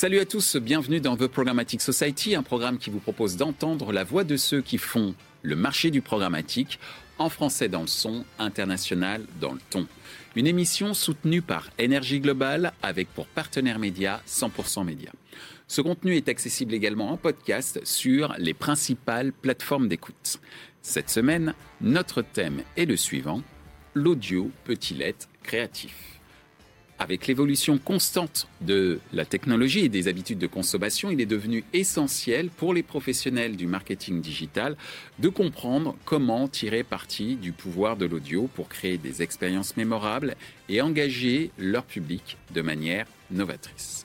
Salut à tous, bienvenue dans The Programmatic Society, un programme qui vous propose d'entendre la voix de ceux qui font le marché du programmatique en français dans le son, international dans le ton. Une émission soutenue par Énergie Globale avec pour partenaire média 100% Média. Ce contenu est accessible également en podcast sur les principales plateformes d'écoute. Cette semaine, notre thème est le suivant, l'audio peut-il être créatif? Avec l'évolution constante de la technologie et des habitudes de consommation, il est devenu essentiel pour les professionnels du marketing digital de comprendre comment tirer parti du pouvoir de l'audio pour créer des expériences mémorables et engager leur public de manière novatrice.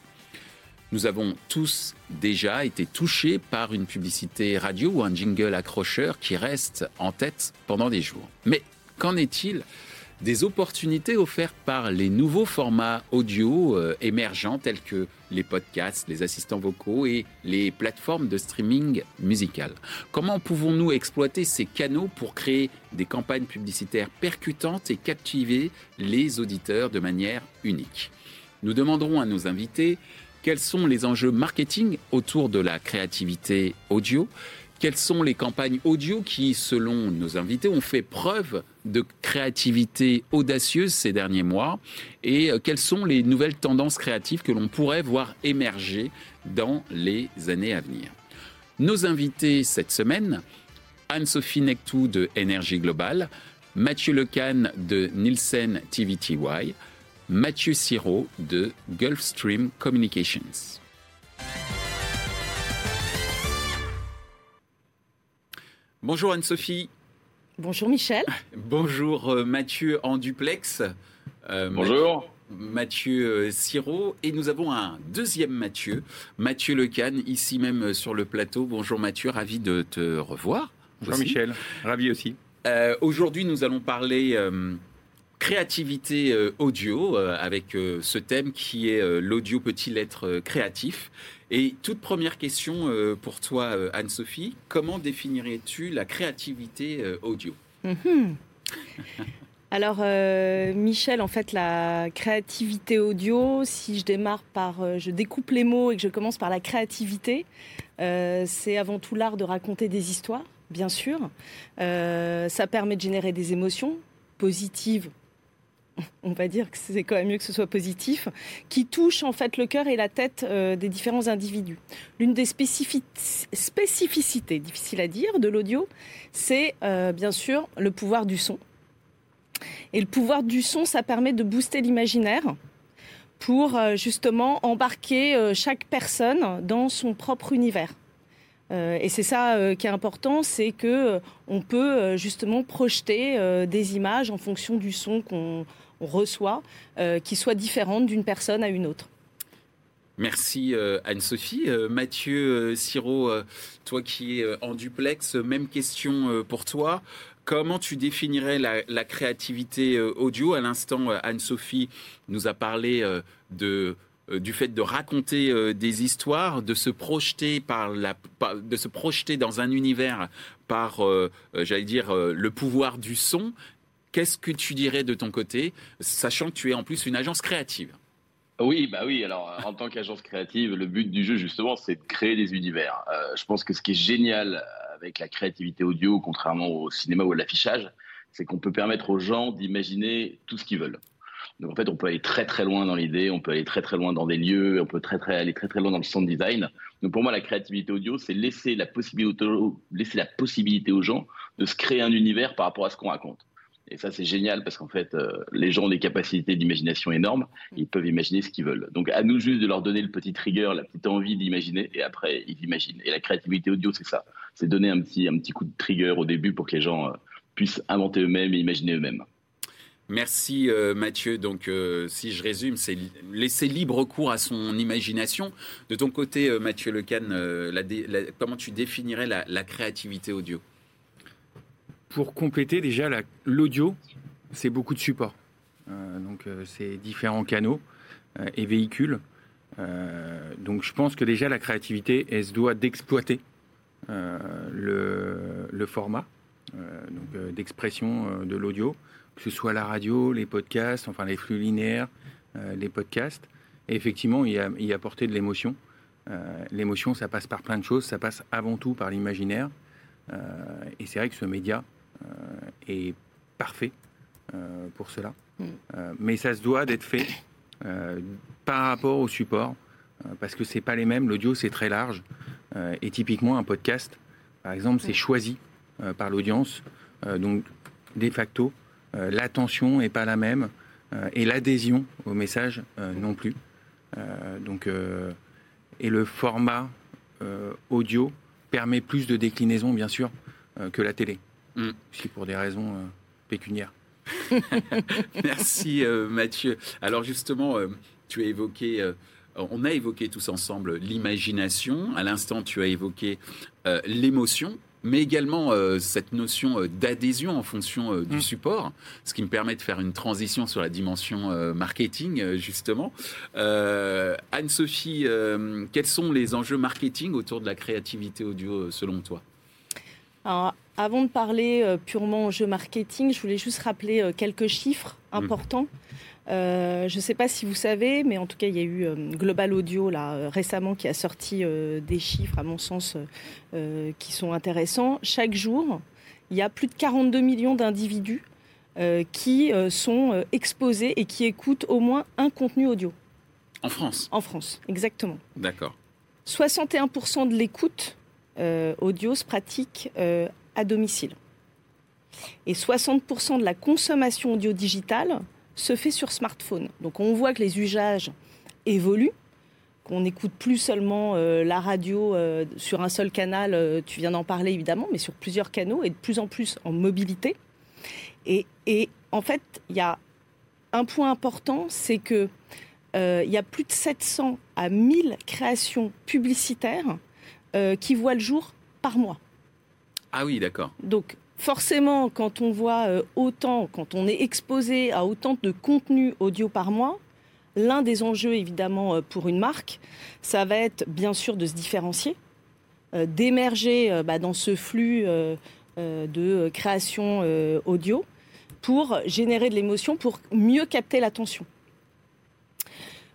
Nous avons tous déjà été touchés par une publicité radio ou un jingle accrocheur qui reste en tête pendant des jours. Mais qu'en est-il des opportunités offertes par les nouveaux formats audio euh, émergents tels que les podcasts, les assistants vocaux et les plateformes de streaming musical. Comment pouvons-nous exploiter ces canaux pour créer des campagnes publicitaires percutantes et captiver les auditeurs de manière unique? Nous demanderons à nos invités quels sont les enjeux marketing autour de la créativité audio quelles sont les campagnes audio qui, selon nos invités, ont fait preuve de créativité audacieuse ces derniers mois et euh, quelles sont les nouvelles tendances créatives que l'on pourrait voir émerger dans les années à venir? Nos invités cette semaine, Anne-Sophie Nectou de Énergie Globale, Mathieu Lecan de Nielsen TVTY, Mathieu Siro de Gulfstream Communications. Bonjour Anne-Sophie. Bonjour Michel. Bonjour euh, Mathieu en duplex. Euh, Bonjour. Mathieu euh, Siro. Et nous avons un deuxième Mathieu, Mathieu Lecan, ici même sur le plateau. Bonjour Mathieu, ravi de te revoir. Bonjour Michel, ravi aussi. Aujourd'hui, nous allons parler créativité audio avec ce thème qui est l'audio peut-il être créatif? Et toute première question euh, pour toi, euh, Anne-Sophie, comment définirais-tu la créativité euh, audio? Mhm. Alors, Michel, en fait, la créativité audio, si je démarre par, je découpe les mots et que je commence par la créativité, c'est avant tout l'art de raconter des histoires, bien sûr. ça permet de générer des émotions positives on va dire que c'est quand même mieux que ce soit positif, qui touche en fait le cœur et la tête euh, des différents individus. L'une des spécificités, difficile à dire, de l'audio, c'est euh, bien sûr le pouvoir du son. Et le pouvoir du son, ça permet de booster l'imaginaire pour euh, justement embarquer chaque personne dans son propre univers. et c'est ça qui est important, c'est que on peut justement projeter des images en fonction du son qu'on reçoit, euh, qui soit différente d'une personne à une autre. Merci euh, Anne-Sophie. Euh, Mathieu Siro, toi qui es en duplex, même question pour toi. Comment tu définirais la, créativité audio? À l'instant, Anne-Sophie nous a parlé de du fait de raconter des histoires, de se projeter par la, de se projeter dans un univers par, j'allais dire, le pouvoir du son. Qu'est-ce que tu dirais de ton côté, sachant que tu es en plus une agence créative oui, bah oui. Alors, en tant qu'agence créative, le but du jeu, justement, c'est de créer des univers. Euh, je pense que ce qui est génial avec la créativité audio, contrairement au cinéma ou à l'affichage, c'est qu'on peut permettre aux gens d'imaginer tout ce qu'ils veulent. Donc, en fait, on peut aller très très loin dans l'idée, on peut aller très très loin dans des lieux, on peut très, très, aller très très loin dans le sound design. Donc, pour moi, la créativité audio, c'est laisser la possibilité aux gens de se créer un univers par rapport à ce qu'on raconte. Et ça, c'est génial parce qu'en fait, euh, les gens ont des capacités d'imagination énormes. Ils peuvent imaginer ce qu'ils veulent. Donc, à nous juste de leur donner le petit trigger, la petite envie d'imaginer, et après, ils imaginent. Et la créativité audio, c'est ça. C'est donner un petit, un petit coup de trigger au début pour que les gens euh, puissent inventer eux-mêmes et imaginer eux-mêmes. Merci euh, Mathieu. Donc, si je résume, c'est laisser libre cours à son imagination. De ton côté, Mathieu Lecan, comment tu définirais la créativité audio? Pour compléter déjà l'audio, c'est beaucoup de supports. Euh, donc euh, c'est différents canaux euh, et véhicules. donc je pense que déjà la créativité, elle se doit d'exploiter le, format d'expression de l'audio, que ce soit la radio, les podcasts, enfin les flux linéaires, les podcasts. et effectivement y, y apporter de l'émotion. l'émotion, ça passe par plein de choses, ça passe avant tout par l'imaginaire. et c'est vrai que ce média est parfait pour cela. Mm. mais ça se doit d'être fait par rapport au support, parce que c'est pas les mêmes. L'audio, c'est très large. et typiquement, un podcast, par exemple, c'est mm. choisi par l'audience. donc, de facto, l'attention n'est pas la même. Euh, et l'adhésion au message euh, non plus. Euh, donc, et le format audio permet plus de déclinaison, bien sûr, que la télé, mm. pour des raisons pécuniaires. Merci Mathieu. Alors justement, tu as évoqué, on a évoqué tous ensemble l'imagination. À l'instant, tu as évoqué l'émotion mais également euh, cette notion euh, d'adhésion en fonction euh, du mm. support, ce qui me permet de faire une transition sur la dimension marketing, justement. Anne-Sophie, quels sont les enjeux marketing autour de la créativité audio selon toi? Alors, avant de parler purement enjeux marketing, je voulais juste rappeler quelques chiffres mm. importants. Euh, je ne sais pas si vous savez, mais en tout cas, il y a eu euh, Global Audio là euh, récemment qui a sorti des chiffres, à mon sens, qui sont intéressants. Chaque jour, il y a plus de 42 millions d'individus qui sont exposés et qui écoutent au moins un contenu audio. En France? En France, exactement. D'accord. 61% de l'écoute audio se pratique à domicile. Et 60% de la consommation audio digitale se fait sur smartphone. Donc on voit que les usages évoluent, qu'on n'écoute plus seulement euh, la radio euh, sur un seul canal, euh, tu viens d'en parler évidemment, mais sur plusieurs canaux et de plus en plus en mobilité. Et, en fait, il y a un point important, c'est que il y a plus de 700 à 1000 créations publicitaires qui voient le jour par mois. Ah oui, d'accord. Donc forcément, quand on voit euh, autant, quand on est exposé à autant de contenu audio par mois, l'un des enjeux évidemment euh, pour une marque, ça va être bien sûr de se différencier, euh, d'émerger bah, dans ce flux de création audio pour générer de l'émotion, pour mieux capter l'attention.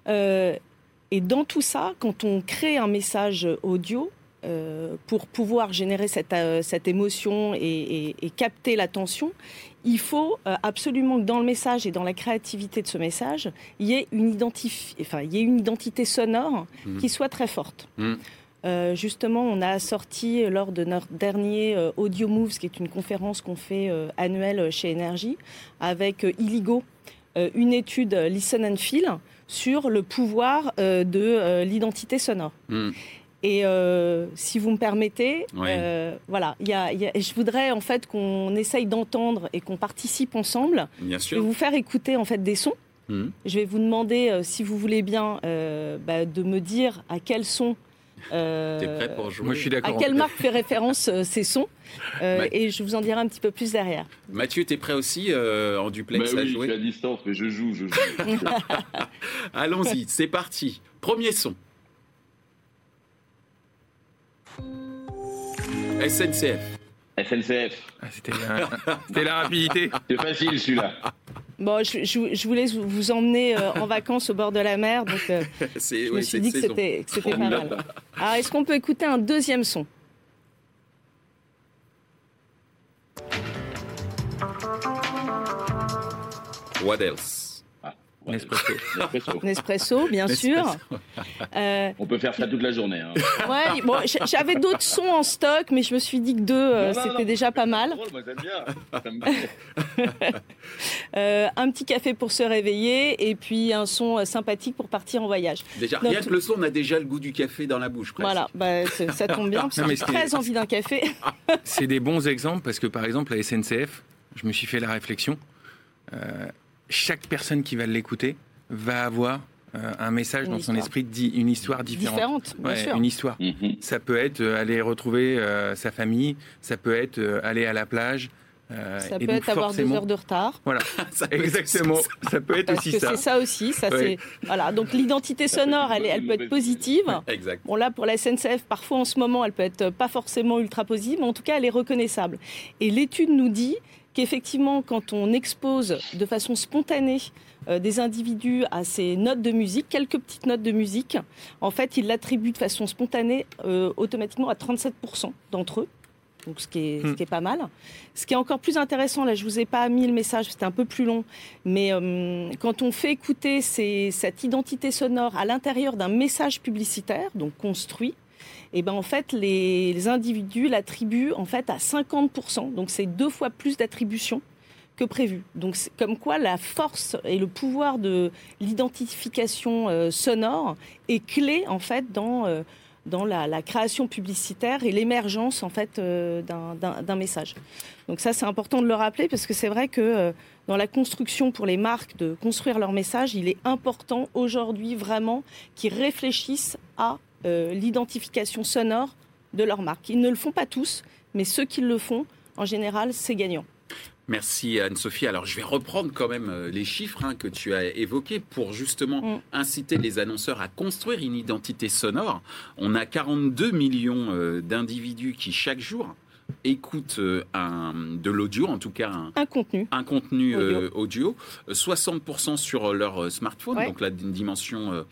et dans tout ça, quand on crée un message audio, euh, pour pouvoir générer cette, euh, cette émotion et, capter l'attention, il faut euh, absolument que dans le message et dans la créativité de ce message, il y ait une, enfin, il y ait une identité sonore mmh. qui soit très forte. Mmh. justement, on a sorti lors de notre dernier Audio Moves, qui est une conférence qu'on fait annuelle chez Énergie, avec Illigo, une étude Listen and Feel sur le pouvoir de l'identité sonore. Mmh. Et euh, si vous me permettez, euh, voilà, y a, je voudrais en fait qu'on essaye d'entendre et qu'on participe ensemble. Bien sûr. Je vais vous faire écouter en fait des sons. Hum. Je vais vous demander, euh, si vous voulez bien, bah, de me dire à quels sons. prêt pour jouer Moi, je suis d'accord. À quelle marque fait référence ces sons Et je vous en dirai un petit peu plus derrière. Mathieu, tu es prêt aussi en duplex bah à jouer Je suis à distance, mais je joue, je joue. Allons-y, c'est parti. Premier son. SNCF. SNCF. Ah, c'était, la rapidité. C'est facile celui-là. Bon, je, je, voulais vous emmener euh, en vacances au bord de la mer, donc euh, je me suis dit que c'était, pas mal. Alors, est-ce qu'on peut écouter un deuxième son? What else? Nespresso. Nespresso. bien sûr. Euh, On peut faire ça toute la journée. Hein. Ouais, bon, j'avais d'autres sons en stock, mais je me suis dit que deux, euh, c'était déjà pas mal. euh, un petit café pour se réveiller et puis un son euh, sympathique pour partir en voyage. Déjà, rien que le son, on a déjà le goût du café dans la bouche. Presque. Voilà, bah, ça tombe bien, parce que j'ai très envie d'un café. C'est des bons exemples parce que par exemple, la SNCF, je me suis fait la réflexion chaque personne qui va l'écouter va avoir euh, un message dans son esprit, dit une histoire différente. Une histoire. Mhm. Ça peut être euh, aller retrouver euh, sa famille, ça peut être aller à la plage, Euh, ça peut être avoir deux heures de retard. Voilà, exactement. Ça peut être Parce aussi que ça. C'est ça aussi. Ça, c'est voilà. Donc l'identité sonore, elle, elle peut être positive. Exact. Bon là, pour la SNCF, parfois en ce moment, elle peut être pas forcément ultra positive, mais en tout cas, elle est reconnaissable. Et l'étude nous dit qu'effectivement, quand on expose de façon spontanée euh, des individus à ces notes de musique, quelques petites notes de musique, en fait, ils l'attribuent de façon spontanée euh, automatiquement à 37% d'entre eux. Donc, ce qui, est, ce Hmm. qui est pas mal. Ce qui est encore plus intéressant, là, je vous ai pas mis le message, c'était un peu plus long, mais euh, quand on fait écouter ces- cette identité sonore à l'intérieur d'un message publicitaire, donc construit, et ben en fait les, individus l'attribuent en fait à 50%. Donc c'est deux fois plus d'attribution que prévu. Donc comme quoi la force et le pouvoir de l'identification euh, sonore est clé en fait dans euh, dans la, création publicitaire et l'émergence en fait euh, d'un- message. Donc ça c'est important de le rappeler parce que c'est vrai que dans la construction pour les marques de construire leur message, il est important aujourd'hui vraiment qu'ils réfléchissent à euh, l'identification sonore de leur marque. Ils ne le font pas tous, mais ceux qui le font, en général, c'est gagnant. Merci Anne-Sophie. Alors je vais reprendre quand même euh, les chiffres hein, que tu as évoqués pour justement Mm. inciter les annonceurs à construire une identité sonore. On a 42 millions euh, d'individus qui chaque jour écoutent euh, un, de l'audio, en tout cas un, Un contenu. un contenu euh, audio, Euh, 60% sur leur smartphone, Ouais. donc la dimension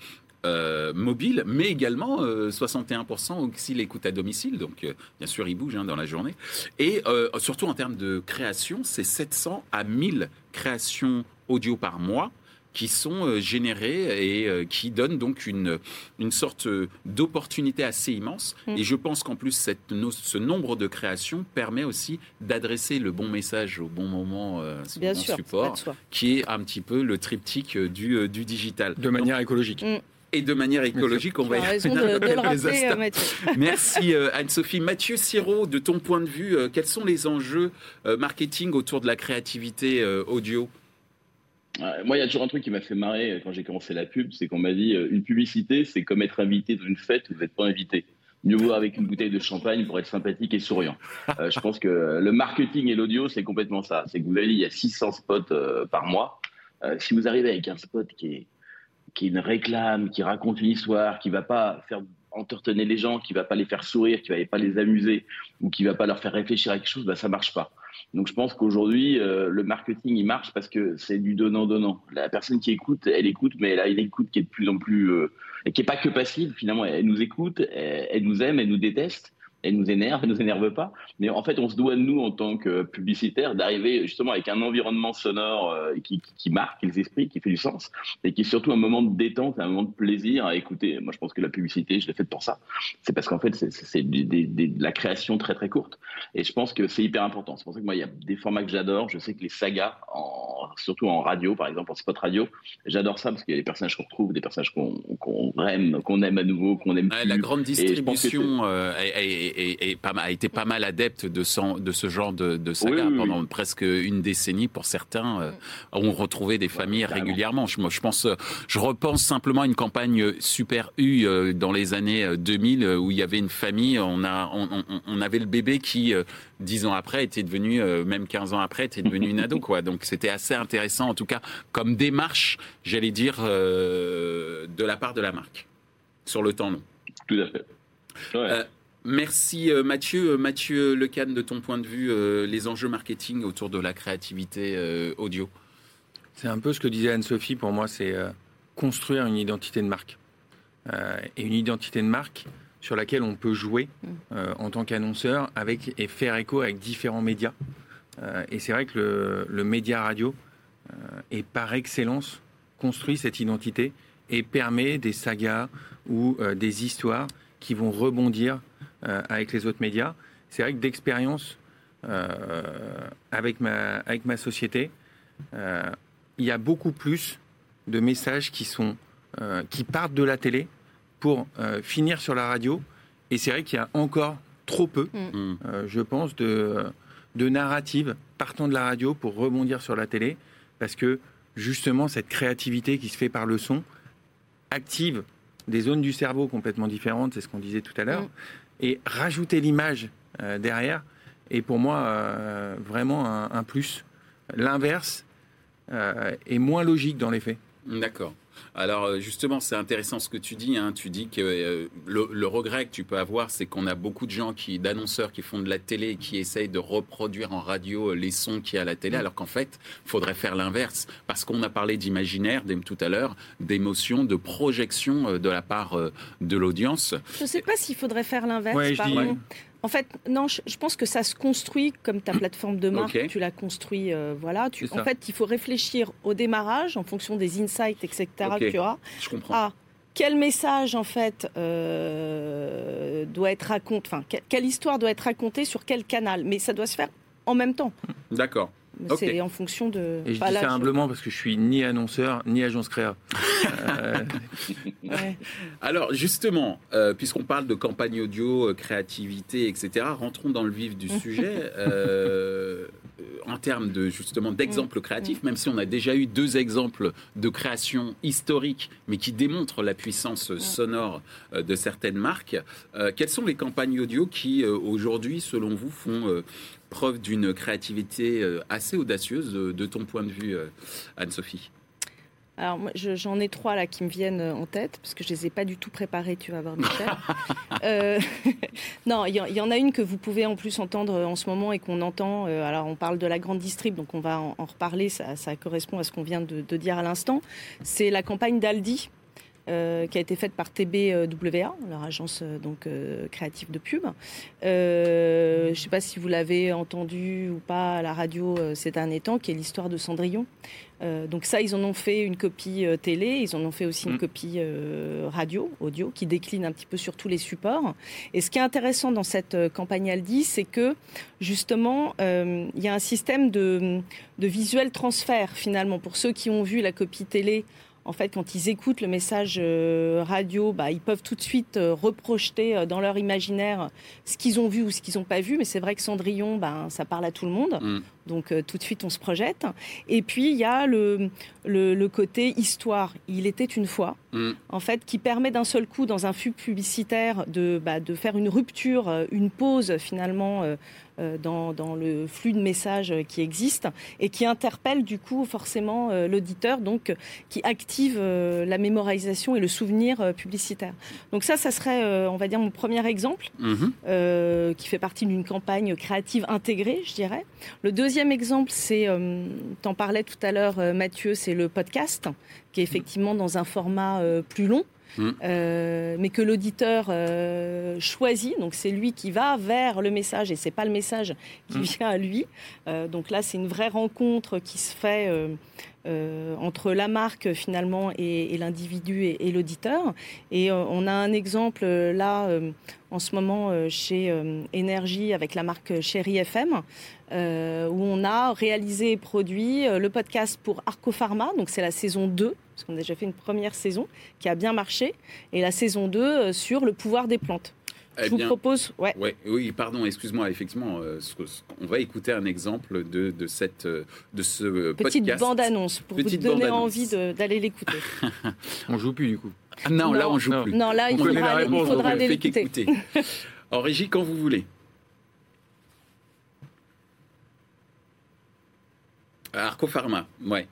euh, mobile, mais également euh, 61% aussi l'écoute à domicile, donc euh, bien sûr il bouge hein, dans la journée. Et euh, surtout en termes de création, c'est 700 à 1000 créations audio par mois qui sont euh, générées et euh, qui donnent donc une, une sorte d'opportunité assez immense. Mm. Et je pense qu'en plus, cette, no- ce nombre de créations permet aussi d'adresser le bon message au bon moment euh, sur Bien le bon sûr, support qui est un petit peu le triptyque du, euh, du digital. De manière écologique. Mm. Et de manière écologique, on va y raison de, de le rappeler, euh, Mathieu. Merci euh, Anne-Sophie. Mathieu Siro, de ton point de vue, euh, quels sont les enjeux marketing autour de la créativité audio? Moi, il y a toujours un truc qui m'a fait marrer quand j'ai commencé la pub, c'est qu'on m'a dit une publicité, c'est comme être invité dans une fête où vous n'êtes pas invité. Mieux vaut avec une bouteille de champagne pour être sympathique et souriant. Euh, je pense que le marketing et l'audio, c'est complètement ça. C'est que vous avez dit, il y a 600 spots euh, par mois. Euh, si vous arrivez avec un spot qui est, qui une réclame, qui raconte une histoire, qui va pas faire entertainer les gens, qui va pas les faire sourire, qui va pas les amuser ou qui va pas leur faire réfléchir à quelque chose, bah, ça marche pas. Donc je pense qu'aujourd'hui, euh, le marketing, il marche parce que c'est du donnant-donnant. La personne qui écoute, elle écoute, mais elle a une écoute qui est de plus en plus... euh, et qui est pas que passive, finalement. Elle nous écoute, elle, elle nous aime, elle nous déteste, elle nous énerve, elle nous énerve pas. Mais en fait, on se doit, nous, en tant que publicitaire, d'arriver justement avec un environnement sonore euh, qui, qui marque les esprits, qui fait du sens, et qui est surtout un moment de détente, un moment de plaisir à écouter. Moi, je pense que la publicité, je l'ai faite pour ça. C'est parce qu'en fait, c'est- de la création très, très courte. Et je pense que c'est hyper important. C'est pour ça que moi, il y a des formats que j'adore. Je sais que les sagas, en, surtout en radio, par exemple, en spot radio, j'adore ça parce qu'il y a des personnages qu'on retrouve, des personnages qu'on aime, qu'on aime à nouveau, qu'on aime Ouais, plus. La grande Et distribution euh, pas mal- a été pas mal adepte de, son- de ce genre de, de saga Oui, oui, pendant presque une décennie. Pour certains, euh, on retrouvait des familles régulièrement. Je, moi, je pense, euh, je repense simplement à une campagne Super U euh, dans les années euh, 2000 euh, où il y avait une famille. On a, on, on- on avait le bébé qui, euh, dix ans après, était devenu, euh, même 15 ans après, était devenu une ado. Quoi. Donc c'était assez intéressant, en tout cas, comme démarche, j'allais dire, euh, de la part de la marque sur le temps long. Tout à fait. Ouais. Euh, Merci euh, Mathieu. Euh, Mathieu Lecan, de ton point de vue, euh, les enjeux marketing autour de la créativité euh, audio. C'est un peu ce que disait Anne-Sophie, pour moi, c'est euh, construire une identité de marque. Et une identité de marque sur laquelle on peut jouer euh, en tant qu'annonceur avec, et faire écho avec différents médias. Et c'est vrai que le, le média radio est par excellence construit cette identité et permet des sagas ou des histoires qui vont rebondir euh, avec les autres médias. C'est vrai que d'expérience euh, avec, ma, avec ma société, euh, il y a beaucoup plus de messages qui, sont, euh, qui partent de la télé pour euh, finir sur la radio. Et c'est vrai qu'il y a encore trop peu, Mm. euh, je pense, de, de narratives partant de la radio pour rebondir sur la télé. Parce que justement, cette créativité qui se fait par le son active des zones du cerveau complètement différentes, c'est ce qu'on disait tout à l'heure. Et rajouter l'image euh, derrière, est pour moi euh, vraiment un, un plus. L'inverse euh, est moins logique dans les faits. D'accord. Alors euh, justement, c'est intéressant ce que tu dis. hein. Tu dis que euh, le, le regret que tu peux avoir, c'est qu'on a beaucoup de gens qui, d'annonceurs qui font de la télé et qui essayent de reproduire en radio euh, les sons qu'il y a à la télé, alors qu'en fait, il faudrait faire l'inverse. Parce qu'on a parlé d'imaginaire tout à l'heure, d'émotion, de projection euh, de la part euh, de l'audience. Je ne sais pas s'il faudrait faire l'inverse. Ouais. En fait, non, je, je pense que ça se construit comme ta plateforme de marque. Tu l'as construit, euh, voilà. Tu, en fait, il faut réfléchir au démarrage en fonction des insights, etc. Que tu auras. Je comprends. à quel message en fait euh, doit être raconté, enfin que- quelle histoire doit être racontée sur quel canal, mais ça doit se faire en même temps. D'accord. C'est en fonction de. Et je dis là, ça je- humblement parce que je suis ni annonceur ni agence créa. Euh, ouais. Alors justement, euh, puisqu'on parle de campagne audio, euh, créativité, etc., rentrons dans le vif du sujet. Euh, en termes de justement d'exemples créatifs, même si on a déjà eu deux exemples de création historique, mais qui démontrent la puissance sonore euh, de certaines marques, euh, quelles sont les campagnes audio qui euh, aujourd'hui, selon vous, font euh, preuve d'une créativité euh, assez audacieuse de, de ton point de vue, euh, Anne-Sophie Alors moi, je- j'en ai trois là qui me viennent euh, en tête parce que je les ai pas du tout préparés. Tu vas voir, Michel. Euh, non, il y, en- il y en a une que vous pouvez en plus entendre euh, en ce moment et qu'on entend. euh, alors on parle de la grande distrib, donc on va en, en reparler. Ça, ça correspond à ce qu'on vient de, de dire à l'instant. C'est la campagne d'Aldi. Euh, qui a été faite par TBWA, leur agence euh, donc euh, créative de pub. Euh, je ne sais pas si vous l'avez entendu ou pas à la radio euh, ces derniers temps, qui est l'histoire de Cendrillon. Euh, donc ça, ils en ont fait une copie euh, télé, ils en ont fait aussi une Mm. copie euh, radio, audio, qui décline un petit peu sur tous les supports. Et ce qui est intéressant dans cette euh, campagne Aldi, c'est que justement, euh, il y a un système de, de visuel transfert finalement pour ceux qui ont vu la copie télé. En fait, quand ils écoutent le message euh, radio, bah, ils peuvent tout de suite euh, reprojeter euh, dans leur imaginaire ce qu'ils ont vu ou ce qu'ils n'ont pas vu. Mais c'est vrai que Cendrillon, ben, ça parle à tout le monde. Mm. Donc euh, tout de suite, on se projette. Et puis, il y a le, le, le côté histoire. Il était une fois, Mm. en fait, qui permet d'un seul coup, dans un flux publicitaire, de, bah, de faire une rupture, une pause finalement euh, dans, dans le flux de messages euh, qui existe et qui interpelle du coup forcément euh, l'auditeur, donc euh, qui active euh, la mémorisation et le souvenir euh, publicitaire. Donc ça, ça serait, euh, on va dire, mon premier exemple Mhm. euh, qui fait partie d'une campagne créative intégrée, je dirais. Le deuxième exemple, c'est, euh, t'en parlais tout à l'heure, euh, Mathieu, c'est le podcast, qui est effectivement dans un format euh, plus long. Mm. euh, mais que l'auditeur euh, choisit, donc c'est lui qui va vers le message et c'est pas le message qui Mm. vient à lui. Euh, donc là, c'est une vraie rencontre qui se fait euh, entre la marque finalement et, l'individu et, l'auditeur. Et euh, on a un exemple euh, là en ce moment chez Énergie avec la marque Chéri FM, où on a réalisé et produit le podcast pour Arco Pharma, donc c'est la saison 2, parce qu'on a déjà fait une première saison qui a bien marché, et la saison 2 euh, sur le pouvoir des plantes. Eh Je vous propose, ouais, Ouais, oui, pardon, excuse-moi, effectivement, euh, ce que- ce- on va écouter un exemple de, de, cette, euh, de ce petite podcast. bande-annonce pour Petite vous donner envie d'aller l'écouter. on joue plus du coup. Ah non, là, on joue Non. plus. Non, là, il On faudra, aller- il faudra aller l'écouter. En régie, quand vous voulez. Arco Pharma, ouais.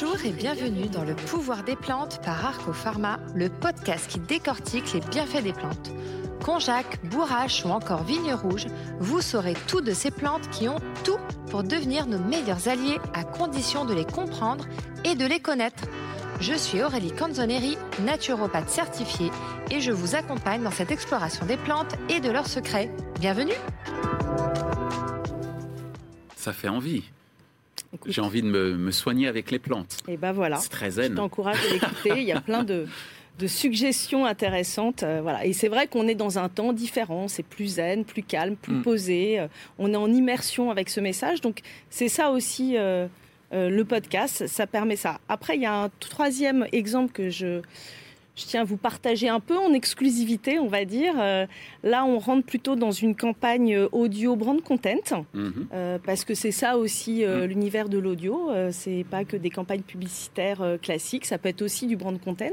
Bonjour et bienvenue dans Le pouvoir des plantes par Arco Pharma, le podcast qui décortique les bienfaits des plantes. Conjac, bourrache ou encore vigne rouge, vous saurez tout de ces plantes qui ont tout pour devenir nos meilleurs alliés à condition de les comprendre et de les connaître. Je suis Aurélie Canzoneri, naturopathe certifiée, et je vous accompagne dans cette exploration des plantes et de leurs secrets. Bienvenue Ça fait envie. J'ai envie de me, me soigner avec les plantes. Et ben voilà. C'est très Je zen. t'encourage à l'écouter. Il y a plein de, de suggestions intéressantes. euh, voilà. Et c'est vrai qu'on est dans un temps différent. C'est plus zen, plus calme, plus Mm. posé. euh, on est en immersion avec ce message. Donc, c'est ça aussi euh, le podcast. Ça permet ça. Après, il y a un troisième exemple que je. Je tiens à vous partager un peu en exclusivité, on va dire. Euh, là, on rentre plutôt dans une campagne audio brand content, Mhm. euh, parce que c'est ça aussi euh, Mhm. l'univers de l'audio. Euh, c'est pas que des campagnes publicitaires euh, classiques, ça peut être aussi du brand content.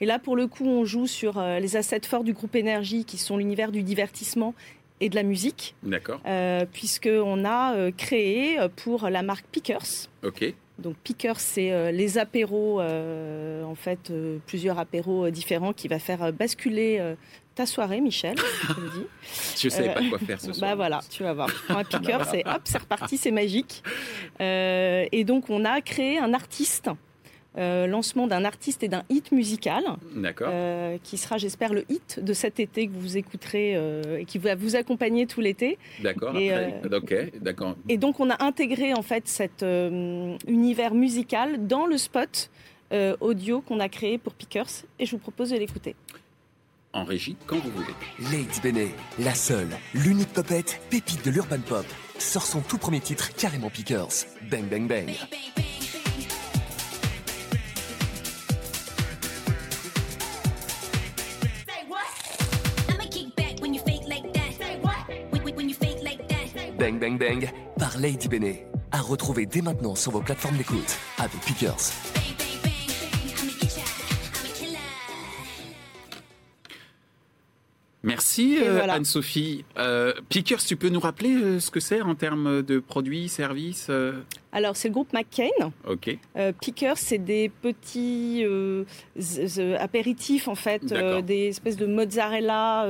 Et là, pour le coup, on joue sur euh, les assets forts du groupe Énergie, qui sont l'univers du divertissement et de la musique, D'accord. euh, puisqu'on a euh, créé euh, pour la marque Pickers. Donc Pickers, c'est euh, les apéros, euh, en fait, euh, plusieurs apéros différents qui va faire basculer ta soirée, Michel. je dis. Je savais pas quoi faire ce soir. Bah voilà, tu vas voir. Un Pickers, c'est hop, c'est reparti, c'est magique. Et donc on a créé un artiste. Euh, lancement d'un artiste et d'un hit musical D'accord. euh, qui sera j'espère le hit de cet été que vous écouterez euh, et qui va vous accompagner tout l'été D'accord. et, après- Ok. D'accord. et donc, on a intégré en fait cet euh, univers musical dans le spot euh, audio qu'on a créé pour Pickers. Et je vous propose de l'écouter. En régie, quand vous voulez. Lady Bene, la seule, l'unique popette, pépite de l'urban pop, sort son tout premier titre carrément Pickers. Bang bang bang. Bang bang bang par Lady Bene. À retrouver dès maintenant sur vos plateformes d'écoute avec Pickers. Merci euh, voilà. Anne-Sophie. Euh, Pickers, tu peux nous rappeler euh, ce que c'est en termes de produits, services euh Alors, c'est le groupe McCain. Ok. Pickers, c'est des petits apéritifs, en fait, des espèces de mozzarella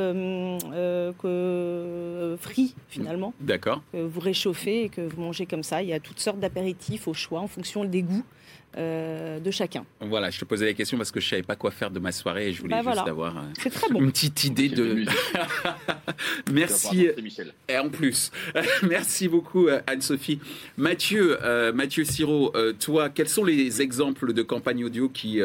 que, frits, finalement, D'accord. que vous réchauffez et que vous mangez comme ça. Il y a toutes sortes d'apéritifs au choix en fonction des goûts euh, de chacun. Voilà, je te posais la question parce que je savais pas quoi faire de ma soirée et je voulais Bah, juste voilà. avoir euh, C'est très bon. une petite idée de. Merci. Et en plus, merci beaucoup euh, Anne-Sophie. Mathieu, euh, Mathieu Siro, euh, toi, quels sont les exemples de campagnes audio qui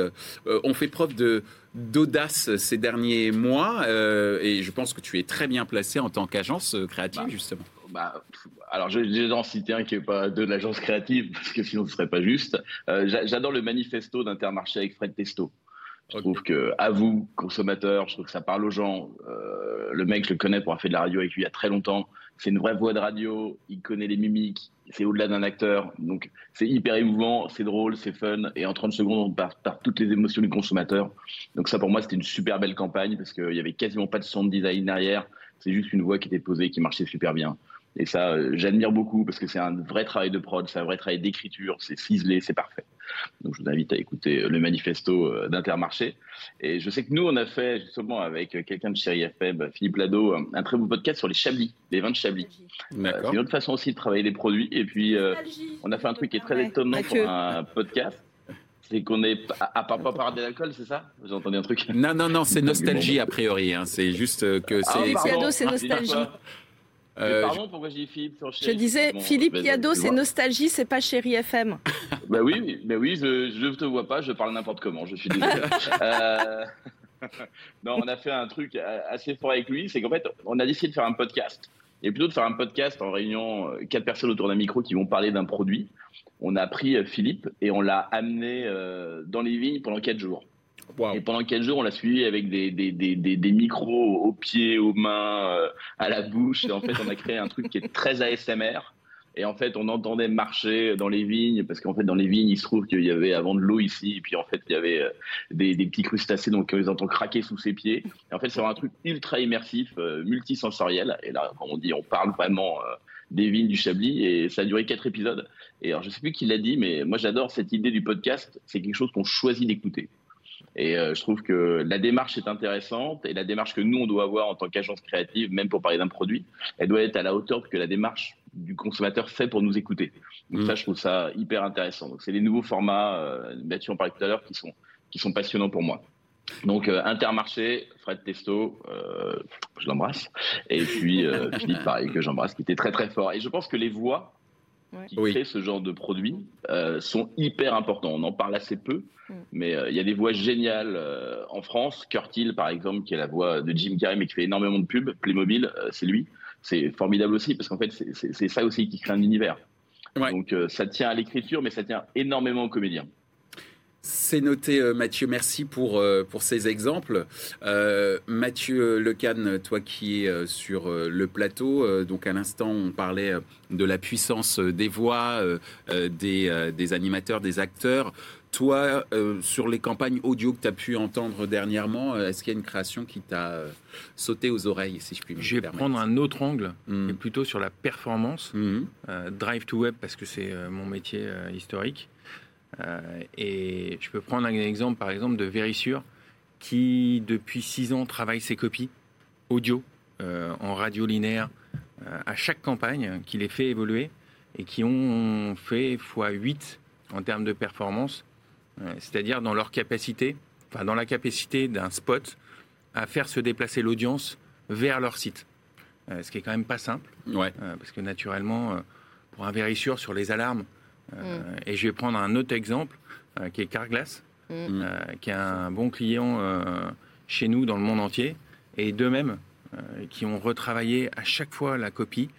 ont fait preuve de d'audace ces derniers mois euh, Et je pense que tu es très bien placé en tant qu'agence créative, Bah, justement. Bah, alors, je vais en citer un qui n'est pas de l'agence créative, parce que sinon ce serait pas juste. Euh, j'a- J'adore le manifesto d'Intermarché avec Fred Testo. Je trouve que, à vous, consommateurs, je trouve que ça parle aux gens. Euh, le mec, je le connais pour avoir fait de la radio avec lui il y a très longtemps. C'est une vraie voix de radio. Il connaît les mimiques. C'est au-delà d'un acteur. Donc, c'est hyper émouvant, c'est drôle, c'est fun. Et en 30 secondes, on part, part toutes les émotions du consommateur. Donc, ça, pour moi, c'était une super belle campagne parce qu'il y avait quasiment pas de sound design derrière. C'est juste une voix qui était posée, qui marchait super bien. Et ça, euh, j'admire beaucoup parce que c'est un vrai travail de prod, c'est un vrai travail d'écriture, c'est ciselé, c'est parfait. Donc je vous invite à écouter euh, le manifesto euh, d'Intermarché. Et je sais que nous, on a fait justement avec quelqu'un de Chéri FM, Philippe Lado, un- un très beau podcast sur les Chablis, les vins de Chablis. Euh, D'accord. C'est une autre façon aussi de travailler les produits. Et puis, euh, on a fait un truc qui est très Ouais, étonnant Mathieu. pour un podcast. C'est qu'on est à, part pas parler d'alcool, c'est ça? Vous entendez un truc? Non, non, non, c'est nostalgie a priori. hein. C'est juste que Ah, c'est. Yado, c'est Ah, nostalgie. Euh, Pardon, pourquoi j'ai dit Philippe sur Je disais, Bon, Philippe ben, Yado, c'est nostalgie, c'est pas chéri FM. Bah oui, mais oui, je, je te vois pas, je parle n'importe comment, je suis désolé. Euh, non, on a fait un truc assez fort avec lui, c'est qu'en fait, on a décidé de faire un podcast. Et plutôt de faire un podcast en réunion, euh, quatre personnes autour d'un micro qui vont parler d'un produit, on a pris euh, Philippe et on l'a amené dans les vignes pendant quatre jours. Et pendant quatre jours, on l'a suivi avec des, des, des, des, micros aux pieds, aux mains, euh, à la bouche. Et en fait, on a créé un truc qui est très ASMR. Et en fait, on entendait marcher dans les vignes, parce qu'en fait, dans les vignes, il se trouve qu'il y avait avant de l'eau ici, et puis en fait, il y avait euh, des, des petits crustacés, donc on les entend craquer sous ses pieds. Et en fait, c'est un truc ultra immersif, euh, multisensoriel. Et là, on dit, on parle vraiment euh, des vignes du Chablis, et ça a duré quatre épisodes. Et alors, je sais plus qui l'a dit, mais moi, j'adore cette idée du podcast. C'est quelque chose qu'on choisit d'écouter. Et euh, je trouve que la démarche est intéressante et la démarche que nous, on doit avoir en tant qu'agence créative, même pour parler d'un produit, elle doit être à la hauteur que la démarche du consommateur fait pour nous écouter. Donc Mm. ça, je trouve ça hyper intéressant. Donc c'est les nouveaux formats, euh, Mathieu en parlait tout à l'heure, qui sont, qui sont passionnants pour moi. Donc euh, Intermarché, Fred Testo, euh, je l'embrasse. Et puis Philippe, pareil, que j'embrasse, qui était très très fort. Et je pense que les voix. Qui Oui. créent ce genre de produits euh, sont hyper importants. On en parle assez peu, Mm. mais euh, il y a des voix géniales euh, en France. Kurt Hill, par exemple, qui est la voix de Jim Carrey, mais qui fait énormément de pubs. Playmobil, euh, c'est lui. C'est formidable aussi, parce qu'en fait, c'est- ça aussi qui crée un univers. Ouais. Donc, euh, ça tient à l'écriture, mais ça tient énormément aux comédiens. C'est noté, euh, Mathieu. Merci pour, euh, pour ces exemples. Euh, Mathieu Lecan, toi qui es sur le plateau, donc à l'instant, on parlait de la puissance des voix, euh, des, des animateurs, des acteurs. Toi, euh, sur les campagnes audio que tu as pu entendre dernièrement, est-ce qu'il y a une création qui t'a sauté aux oreilles, si je puis me Je vais permettre prendre un autre angle, et plutôt sur la performance. Euh, Drive to Web, parce que c'est mon métier historique. Euh, et je peux prendre un exemple, par exemple, de Verisure, qui, depuis six ans, travaille ses copies audio euh, en radio linéaire euh, à chaque campagne, qui les fait évoluer et qui ont fait x8 en termes de performance, c'est-à-dire dans leur capacité, enfin dans la capacité d'un spot à faire se déplacer l'audience vers leur site. Ce qui est quand même pas simple, Ouais. parce que naturellement, pour un vérissure sur les alarmes, euh, et je vais prendre un autre exemple, euh, qui est Carglass, Mm. euh, qui est un bon client chez nous dans le monde entier, et d'eux-mêmes, qui ont retravaillé à chaque fois la copie,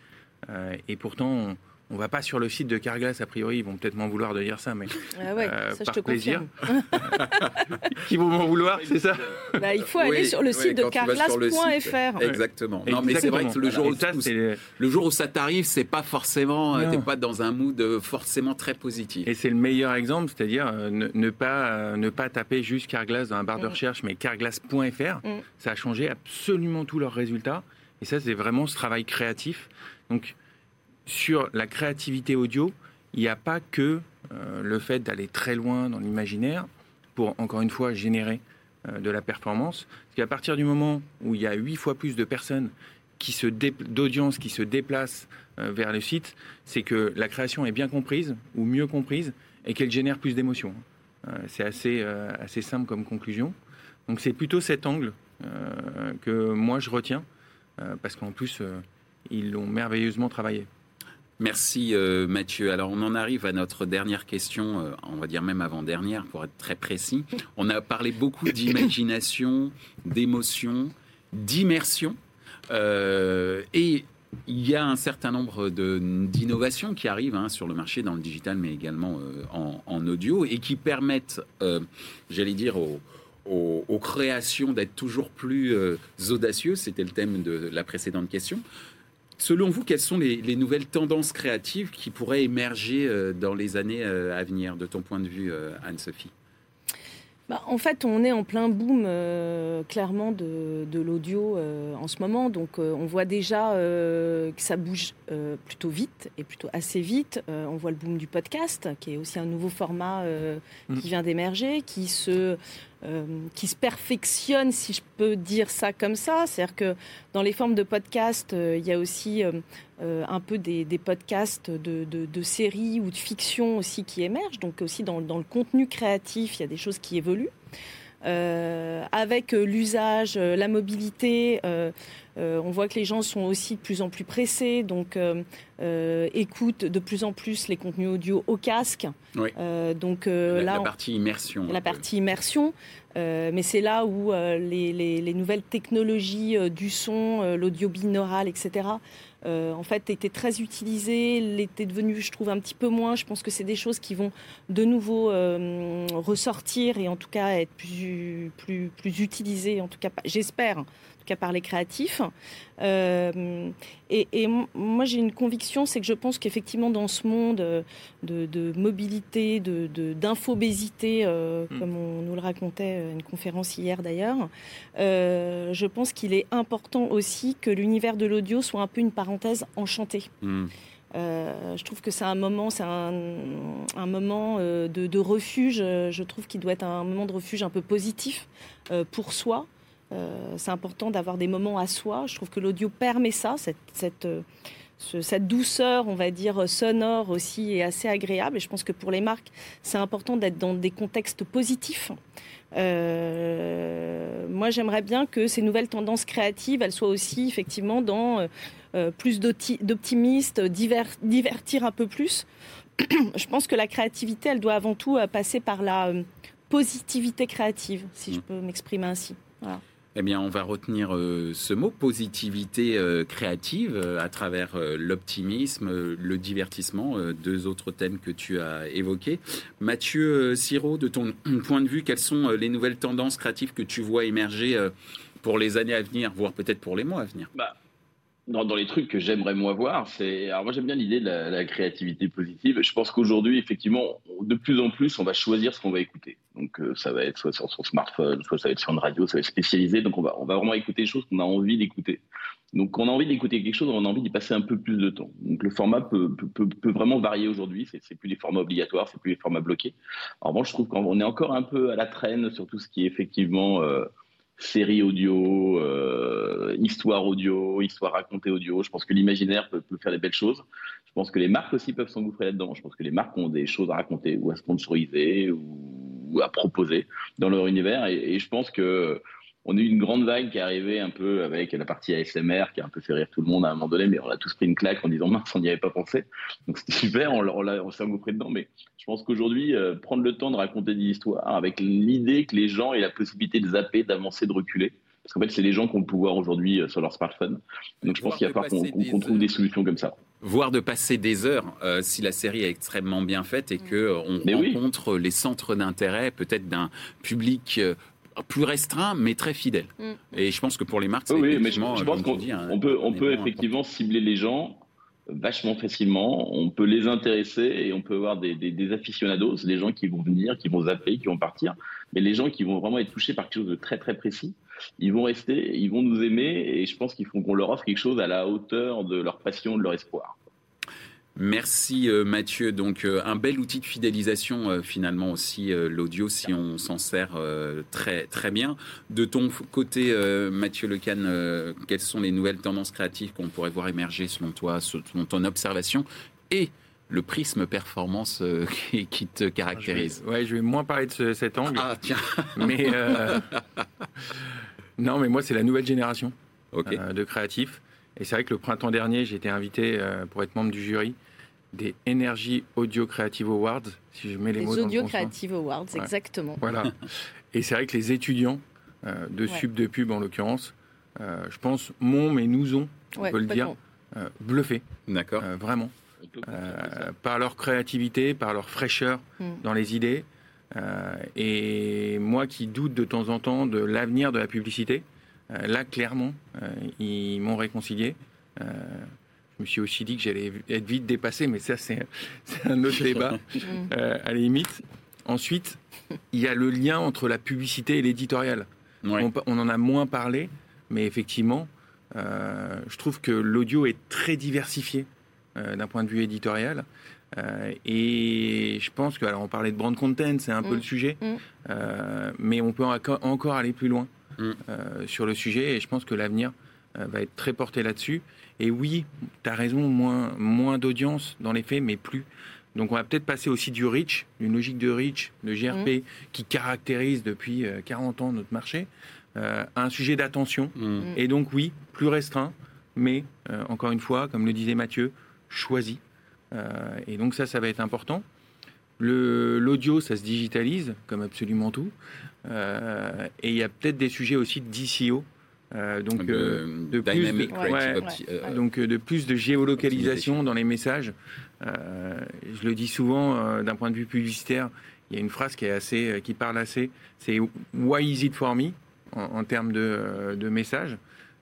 et pourtant, on, on va pas sur le site de Carglass, a priori, ils vont peut-être m'en vouloir de dire ça, mais Ah ouais, Euh, ça je par te plaisir. qui vont m'en vouloir, c'est ça Bah, il faut aller Oui, sur le oui, site de carglass.fr. Exactement. Non, mais c'est vrai que le jour, où, ça, où- c'est- le jour où ça t'arrive, c'est pas forcément, euh, t'es pas dans un mood euh, forcément très positif. Et c'est le meilleur exemple, c'est-à-dire ne, ne pas, ne pas taper juste Carglass dans la barre de Mm. recherche, mais carglass.fr. Mm. Ça a changé absolument tous leurs résultats. Et ça, c'est vraiment ce travail créatif. Donc, sur la créativité audio, il n'y a pas que euh, le fait d'aller très loin dans l'imaginaire pour, encore une fois, générer euh, de la performance. Parce qu'à partir du moment où il y a huit fois plus de personnes d'audience qui se déplacent euh, vers le site, c'est que la création est bien comprise ou mieux comprise et qu'elle génère plus d'émotions. C'est assez, assez simple comme conclusion. Donc c'est plutôt cet angle que moi je retiens parce qu'en plus ils l'ont merveilleusement travaillé. Merci euh, Mathieu. Alors on en arrive à notre dernière question, euh, on va dire même avant-dernière pour être très précis. On a parlé beaucoup d'imagination, d'émotion, d'immersion. Euh, et il y a un certain nombre d'innovations qui arrivent hein, sur le marché dans le digital, mais également en, en audio, et qui permettent, j'allais dire, aux, aux- aux créations d'être toujours plus audacieuses. C'était le thème de la précédente question. Selon vous, quelles sont les, les nouvelles tendances créatives qui pourraient émerger euh, dans les années euh, à venir, de ton point de vue, euh, Anne-Sophie? Bah, en fait, on est en plein boom euh, clairement de, de l'audio euh, en ce moment. Donc, euh, on voit déjà euh, que ça bouge euh, plutôt vite et plutôt assez vite. Euh, on voit le boom du podcast, qui est aussi un nouveau format euh, Mm. qui vient d'émerger, qui se euh, qui se perfectionne, si je peux dire ça comme ça. C'est-à-dire que dans les formes de podcast, euh, il y a aussi euh, un peu des, podcasts de, de- séries ou de fiction aussi qui émergent. Donc aussi dans le contenu créatif, il y a des choses qui évoluent. Euh, avec euh, l'usage, euh, la mobilité, euh, euh, on voit que les gens sont aussi de plus en plus pressés, donc écoutent de plus en plus les contenus audio au casque. Oui. Donc la, là, la partie immersion. la partie immersion. Mais c'est là où les, les- les nouvelles technologies du son, l'audio binaural, etc., euh, en fait, étaient très utilisées, l'étaient devenues, je trouve, un petit peu moins. Je pense que c'est des choses qui vont de nouveau euh, ressortir et en tout cas être plus, plus, plus utilisées, en tout cas, j'espère, en tout cas par les créatifs. Euh, et, moi, j'ai une conviction, c'est que je pense qu'effectivement, dans ce monde euh, de, de mobilité, de, de- d'infobésité, euh, Mm. comme on nous le racontait à une conférence hier d'ailleurs, euh, je pense qu'il est important aussi que l'univers de l'audio soit un peu une parenthèse enchantée. Hmm. Euh, je trouve que c'est un moment, c'est un, un moment euh, de, de refuge. Je trouve qu'il doit être un moment de refuge un peu positif euh, pour soi. Euh, c'est important d'avoir des moments à soi. Je trouve que l'audio permet ça, cette, cette, euh, ce- cette douceur, on va dire, sonore aussi est assez agréable. Et je pense que pour les marques, c'est important d'être dans des contextes positifs. Euh, moi, j'aimerais bien que ces nouvelles tendances créatives, elles soient aussi effectivement dans euh, euh, plus d'opti- d'optimistes, diver- divertir un peu plus. je pense que la créativité, elle doit avant tout euh, passer par la euh, positivité créative, si je peux m'exprimer ainsi. Voilà. Eh bien, on va retenir euh, ce mot, positivité euh, créative, euh, à travers l'optimisme, le divertissement, deux autres thèmes que tu as évoqués. Mathieu Siro, de ton point de vue, quelles sont les nouvelles tendances créatives que tu vois émerger pour les années à venir, voire peut-être pour les mois à venir? Bah, dans, les trucs que j'aimerais moi voir, c'est. Alors, moi, j'aime bien l'idée de la, créativité positive. Je pense qu'aujourd'hui, effectivement, de plus en plus, on va choisir ce qu'on va écouter. Donc, euh, ça va être soit sur son smartphone, soit ça va être sur une radio, ça va être spécialisé. Donc, on va, on va vraiment écouter des choses qu'on a envie d'écouter. Donc, on a envie d'écouter quelque chose, on a envie d'y passer un peu plus de temps. Donc, le format peut, peut, peut- peut vraiment varier aujourd'hui. C'est c'est plus des formats obligatoires, c'est plus des formats bloqués. En revanche, je trouve qu'on est encore un peu à la traîne sur tout ce qui est effectivement. euh, série audio, euh, histoire audio, histoire racontée audio. Je pense que l'imaginaire peut, faire des belles choses. Je pense que les marques aussi peuvent s'engouffrer là-dedans. Je pense que les marques ont des choses à raconter ou à sponsoriser ou, à proposer dans leur univers. Et je pense que on a eu une grande vague qui est arrivée un peu avec la partie ASMR qui a un peu fait rire tout le monde à un moment donné, mais on a tous pris une claque en disant mince, on n'y avait pas pensé. Donc c'était super, on, on, on s'est engouffré dedans. Mais je pense qu'aujourd'hui, euh, prendre le temps de raconter des histoires avec l'idée que les gens aient la possibilité de zapper, d'avancer, de reculer. Parce qu'en fait, c'est les gens qui ont le pouvoir aujourd'hui euh, sur leur smartphone. Donc je pense qu'il va falloir qu'on qu'on- qu'on des trouve des solutions comme ça. voire de passer des heures euh, si la série est extrêmement bien faite et que euh, on Mais oui. rencontre les centres d'intérêt peut-être d'un public plus restreint mais très fidèle. Mm. Et je pense que pour les marques, c'est Oui, oui, mais je, pense qu'on on peut, on peut effectivement cibler les gens vachement facilement, on peut les intéresser et on peut avoir des, des, des aficionados, des gens qui vont venir, qui vont zapper, qui vont partir, mais les gens qui vont vraiment être touchés par quelque chose de très très précis, ils vont rester, ils vont nous aimer et je pense qu'il faut qu'on leur offre quelque chose à la hauteur de leur passion, de leur espoir. Merci euh, Mathieu. Donc euh, un bel outil de fidélisation euh, finalement aussi l'audio si on s'en sert très très bien. De ton côté Mathieu Lecan, quelles sont les nouvelles tendances créatives qu'on pourrait voir émerger selon toi, selon ton observation et le prisme performance qui, qui te caractérise? Je vais, ouais, je vais moins parler de ce- cet angle, Ah tiens, mais euh, non, mais moi c'est la nouvelle génération de créatifs. Et c'est vrai que le printemps dernier, j'ai été invité euh, pour être membre du jury des Energy Audio Creative Awards, si je mets les, Les mots dans le Audio. Creative Awards, Ouais. exactement. Voilà. Et c'est vrai que les étudiants euh, de Ouais. sub de pub en l'occurrence, euh, je pense m'ont mais nous ont, on Ouais, peut le dire, euh, bluffé, D'accord. euh, vraiment, euh, par leur créativité, par leur fraîcheur Mm. dans les idées. Euh, et moi qui doute de temps en temps de l'avenir de la publicité, euh, là clairement, euh, ils m'ont réconcilié. Euh, je me suis aussi dit que j'allais être vite dépassé, mais ça c'est un autre débat euh, à la limite. Ensuite, il y a le lien entre la publicité et l'éditorial. Ouais. On, on en a moins parlé, mais effectivement, euh, je trouve que l'audio est très diversifié euh, d'un point de vue éditorial. Euh, et je pense que, alors on parlait de brand content, c'est un peu Mm. le sujet, Mm. euh, mais on peut enco- encore aller plus loin Mm. euh, sur le sujet, et je pense que l'avenir euh, va être très porté là-dessus. Et oui, tu as raison, moins, moins d'audience dans les faits, mais plus. Donc on va peut-être passer aussi du reach, une logique de reach, de GRP, qui caractérise depuis euh, 40 ans notre marché, euh, à un sujet d'attention. Mm. Et donc oui, plus restreint, mais euh, encore une fois, comme le disait Mathieu, choisi. Euh, et donc ça, ça va être important. Le- L'audio, ça se digitalise, comme absolument tout. Euh, et il y a peut-être des sujets aussi de DCO. euh, donc, De- euh, de plus de- ouais, donc de plus de géolocalisation dans les messages. Euh, je le dis souvent euh, d'un point de vue publicitaire, il y a une phrase qui est assez, euh, qui parle assez. C'est Why is it for me? en, en termes de, de message.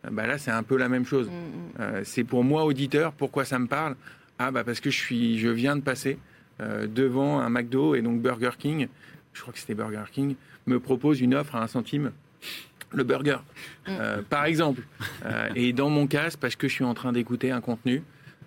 Euh, Bah là, c'est un peu la même chose. Mm, mm. Euh, c'est pour moi auditeur. Pourquoi ça me parle? Ah bah parce que je suis, je viens de passer euh, devant un McDo et donc Burger King. Je crois que c'était Burger King me propose une offre à un centime le burger, euh, par exemple. Euh, et dans mon cas, c'est parce que je suis en train d'écouter un contenu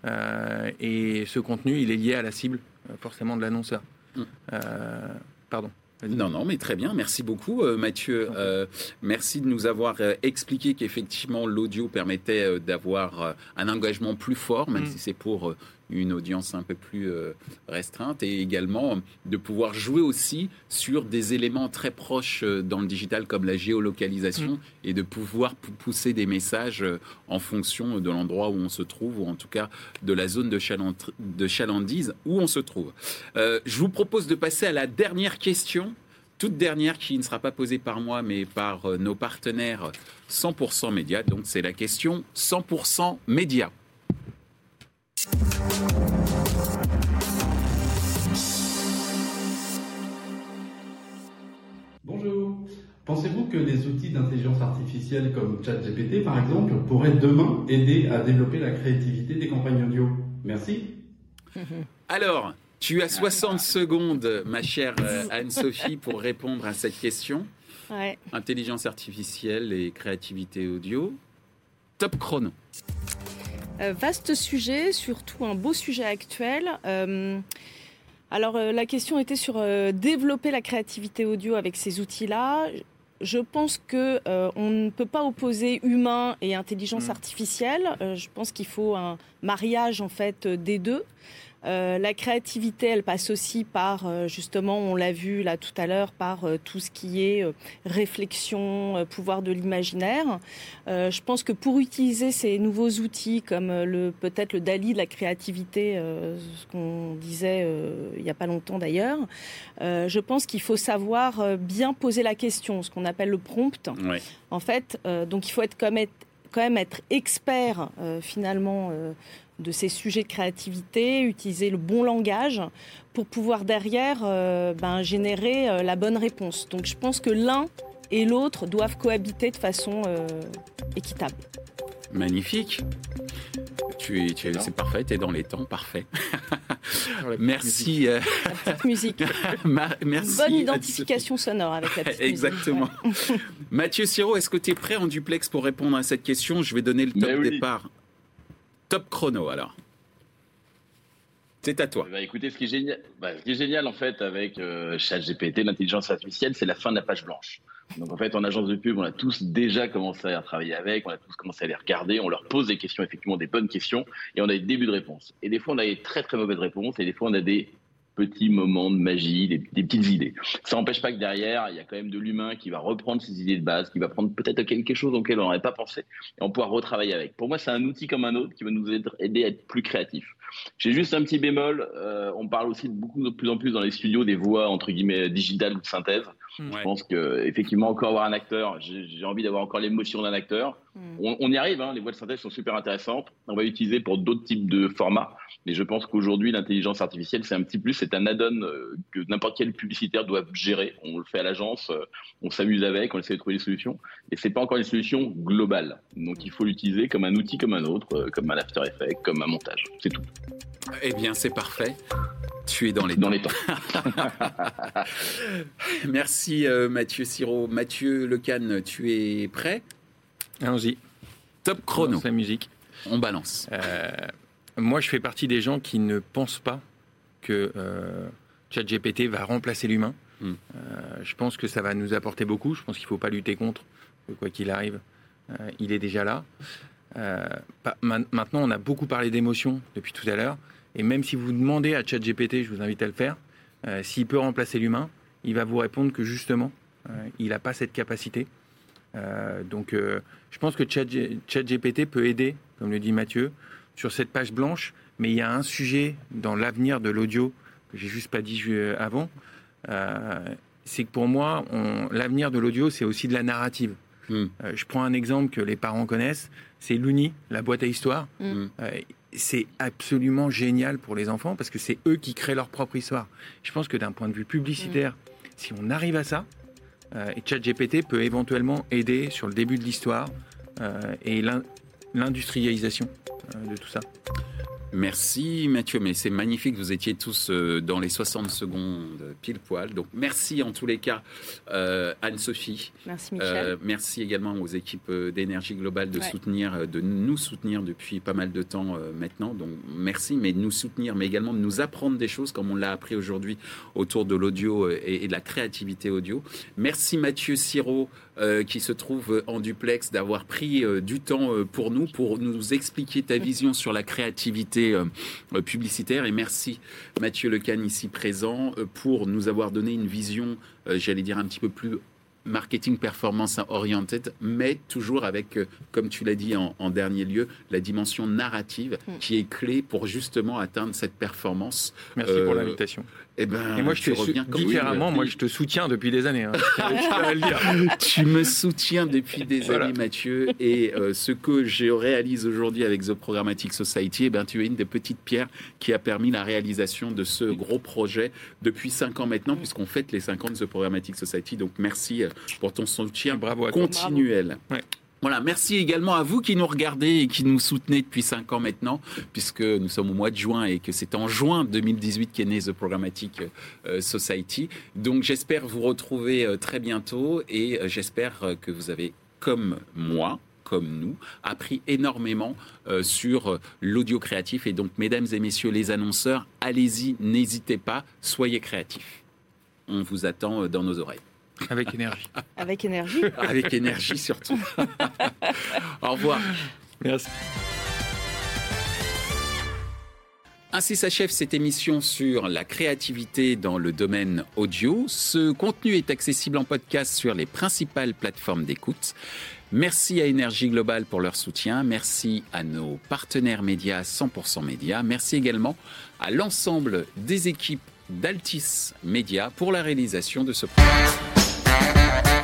euh, et ce contenu, il est lié à la cible, euh, forcément de l'annonceur. Mm. Euh, pardon. Non, non, mais très bien. Merci beaucoup, euh, Mathieu. Euh, merci de nous avoir euh, expliqué qu'effectivement, l'audio permettait euh, d'avoir euh, un engagement plus fort, même Mm. si c'est pour euh, une audience un peu plus euh, restreinte, et également euh, de pouvoir jouer aussi sur des éléments très proches euh, dans le digital, comme la géolocalisation, Mm. et de pouvoir pou- pousser des messages en fonction de l'endroit où on se trouve, ou en tout cas de la zone de, chaland- de chalandise où on se trouve. Euh, je vous propose de passer à la dernière question toute dernière qui ne sera pas posée par moi, mais par nos partenaires 100% médias. Donc c'est la question 100% médias. Pensez-vous que des outils d'intelligence artificielle comme ChatGPT, par exemple, pourraient demain aider à développer la créativité des campagnes audio? Merci. Alors, tu as 60 secondes, ma chère euh, Anne-Sophie, pour répondre à cette question. Ouais. Intelligence artificielle et créativité audio. Top chrono. Euh, vaste sujet, surtout un beau sujet actuel. Euh, alors euh, la question était sur euh, développer la créativité audio avec ces outils-là. Je pense que euh, on ne peut pas opposer humain et intelligence Mm. artificielle. Euh, je pense qu'il faut un mariage en fait des deux. Euh, la créativité, elle passe aussi par, euh, justement, on l'a vu là tout à l'heure, par euh, tout ce qui est réflexion, pouvoir de l'imaginaire. Je pense que pour utiliser ces nouveaux outils comme le peut-être le Dali de la créativité, ce qu'on disait il n'y a pas longtemps d'ailleurs, je pense qu'il faut savoir bien poser la question, ce qu'on appelle le prompt. Ouais. En fait, donc il faut être quand même être, quand même être expert euh, finalement euh, de ces sujets de créativité, utiliser le bon langage pour pouvoir derrière euh, ben, générer euh, la bonne réponse. Donc je pense que l'un et l'autre doivent cohabiter de façon euh, équitable. Magnifique. Tu es, tu es- c'est parfait, tu es dans les temps, parfait. Merci. La petite musique. ma- merci. Bonne identification sonore avec la petite musique. Exactement. Mathieu Siro, est-ce que tu es prêt en duplex pour répondre à cette question? Je vais donner le top oui. départ. Top chrono alors. C'est à toi. Écoutez, ce qui est génial, bah, ce qui est génial en fait avec euh, ChatGPT, l'intelligence artificielle, c'est la fin de la page blanche. Donc en fait, en agence de pub, on a tous déjà commencé à travailler avec, on a tous commencé à les regarder, on leur pose des questions, effectivement des bonnes questions, et on a des débuts de réponses. Et des fois, on a des très très mauvaises réponses, et des fois, on a des petits moments de magie, des, petites idées. Ça n'empêche pas que derrière, il y a quand même de l'humain qui va reprendre ses idées de base, qui va prendre peut-être quelque chose auquel on n'aurait pas pensé, et on pourra retravailler avec. Pour moi, c'est un outil comme un autre qui va nous aider à être plus créatifs. J'ai juste un petit bémol. euh, on parle aussi de beaucoup de plus en plus dans les studios des voix entre guillemets digitales ou de synthèse. Je Ouais. pense que effectivement encore avoir un acteur, j'ai envie d'avoir encore l'émotion d'un acteur. Mm. On, on y arrive. Hein, les voix de synthèse sont super intéressantes. On va l'utiliser pour d'autres types de formats. Mais je pense qu'aujourd'hui l'intelligence artificielle c'est un petit plus, c'est un add-on euh, que n'importe quel publicitaire doit gérer. On le fait à l'agence, euh, on s'amuse avec, on essaie de trouver des solutions. Et c'est pas encore une solution globale. Donc il faut l'utiliser comme un outil comme un autre, comme un After Effects, comme un montage. C'est tout. Eh bien, c'est parfait. Tu es dans les Dans temps. les temps. Merci euh, Mathieu Siro. Mathieu Lecan, tu es prêt? Allons-y. Top chrono. Lance la musique. On balance. Euh, moi, je fais partie des gens qui ne pensent pas que euh, ChatGPT va remplacer l'humain. Hmm. Euh, je pense que ça va nous apporter beaucoup. Je pense qu'il ne faut pas lutter contre. Quoi qu'il arrive, euh, il est déjà là. Euh, pas- maintenant, on a beaucoup parlé d'émotions depuis tout à l'heure. Et même si vous demandez à ChatGPT, je vous invite à le faire, euh, s'il peut remplacer l'humain, il va vous répondre que justement, euh, il n'a pas cette capacité. Euh, donc, je pense que Chat- ChatGPT peut aider, comme le dit Mathieu, sur cette page blanche. Mais il y a un sujet dans l'avenir de l'audio que j'ai juste pas dit avant. C'est que pour moi, l'avenir de l'audio, c'est aussi de la narrative. Hmm. Je prends un exemple que les parents connaissent, c'est Looney, la boîte à histoire. Mm. Euh, c'est absolument génial pour les enfants parce que c'est eux qui créent leur propre histoire. Je pense que d'un point de vue publicitaire, si on arrive à ça, euh, et ChatGPT peut éventuellement aider sur le début de l'histoire euh, et l'in- l'industrialisation euh, de tout ça. Merci Mathieu, mais c'est magnifique, vous étiez tous euh, dans les 60 secondes pile poil. Donc merci en tous les cas euh, Anne-Sophie. Merci Michel. Euh, merci également aux équipes d'énergie globale de Ouais. soutenir, de nous soutenir depuis pas mal de temps euh, maintenant. Donc merci, mais de nous soutenir, mais également de nous apprendre des choses comme on l'a appris aujourd'hui autour de l'audio et, et de la créativité audio. Merci Mathieu Siro qui se trouve en duplex d'avoir pris du temps pour nous, pour nous expliquer ta vision sur la créativité euh, euh, publicitaire. Et merci Mathieu Lecan ici présent euh, pour nous avoir donné une vision, j'allais dire un petit peu plus marketing performance oriented, mais toujours avec, comme tu l'as dit en, en dernier lieu, la dimension narrative Mm. qui est clé pour justement atteindre cette performance. Merci Euh, pour l'invitation. Et, ben, Et moi, je te reviens quand- différemment, oui. moi, je te soutiens depuis des années. hein. Je le dire. tu me soutiens depuis des Voilà. années, Mathieu, et euh, ce que je réalise aujourd'hui avec The Programmatic Society, eh ben, tu es une des petites pierres qui a permis la réalisation de ce gros projet depuis cinq ans maintenant, puisqu'on fête les cinq ans de The Programmatic Society. Donc, merci euh, pour ton soutien Bravo à toi. continuel. Ouais. Voilà, merci également à vous qui nous regardez et qui nous soutenez depuis 5 ans maintenant, puisque nous sommes au mois de juin et que c'est en juin 2018 qu'est né The Programmatic euh, Society. Donc j'espère vous retrouver euh, très bientôt et euh, j'espère que vous avez, comme moi, comme nous, appris énormément sur l'audio créatif. Et donc, mesdames et messieurs les annonceurs, allez-y, n'hésitez pas, soyez créatifs. On vous attend dans nos oreilles. Avec énergie. Avec énergie. Avec énergie surtout. Au revoir. Merci. Ainsi s'achève cette émission sur la créativité dans le domaine audio. Ce contenu est accessible en podcast sur les principales plateformes d'écoute. Merci à Énergie Globale pour leur soutien. Merci à nos partenaires médias 100% médias. Merci également à l'ensemble des équipes d'Altis Média pour la réalisation de ce programme. Thank you.